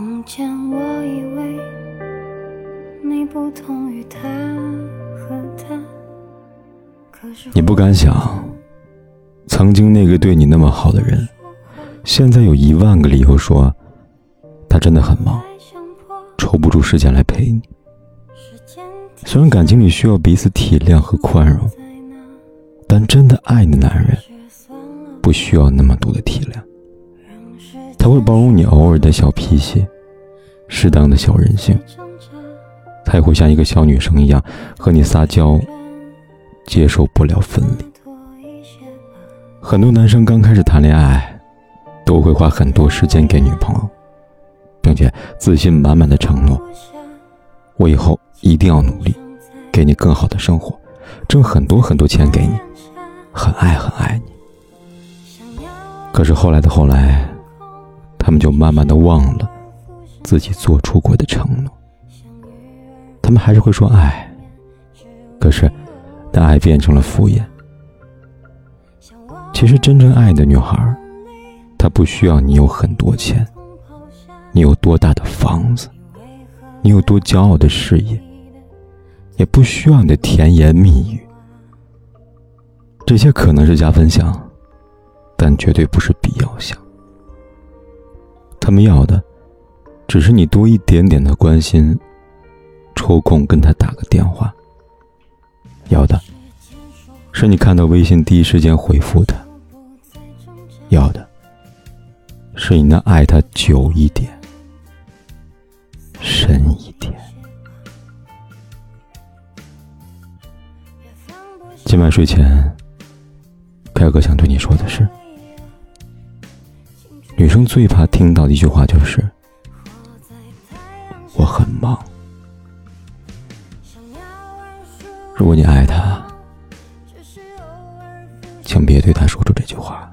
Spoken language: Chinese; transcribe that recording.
从前我以为你不同于他和他，可是你不敢想，曾经那个对你那么好的人，现在有一万个理由说他真的很忙，抽不出时间来陪你。虽然感情里需要彼此体谅和宽容，但真的爱的男人不需要那么多的体谅。他会包容你偶尔的小脾气，适当的小任性。他也会像一个小女生一样和你撒娇，接受不了分离。很多男生刚开始谈恋爱，都会花很多时间给女朋友，并且自信满满的承诺：“我以后一定要努力，给你更好的生活，挣很多很多钱给你，很爱很爱你。”可是后来的后来。他们就慢慢的忘了自己做出过的承诺，他们还是会说爱，可是，当爱变成了敷衍。其实真正爱的女孩，她不需要你有很多钱，你有多大的房子，你有多骄傲的事业，也不需要你的甜言蜜语，这些可能是加分项，但绝对不是必要项。他们要的，只是你多一点点的关心，抽空跟他打个电话。要的，是你看到微信第一时间回复他。要的，是你能爱他久一点、深一点。今晚睡前，凯哥想对你说的是。女生最怕听到的一句话就是“我很忙”。如果你爱他，请别对他说出这句话。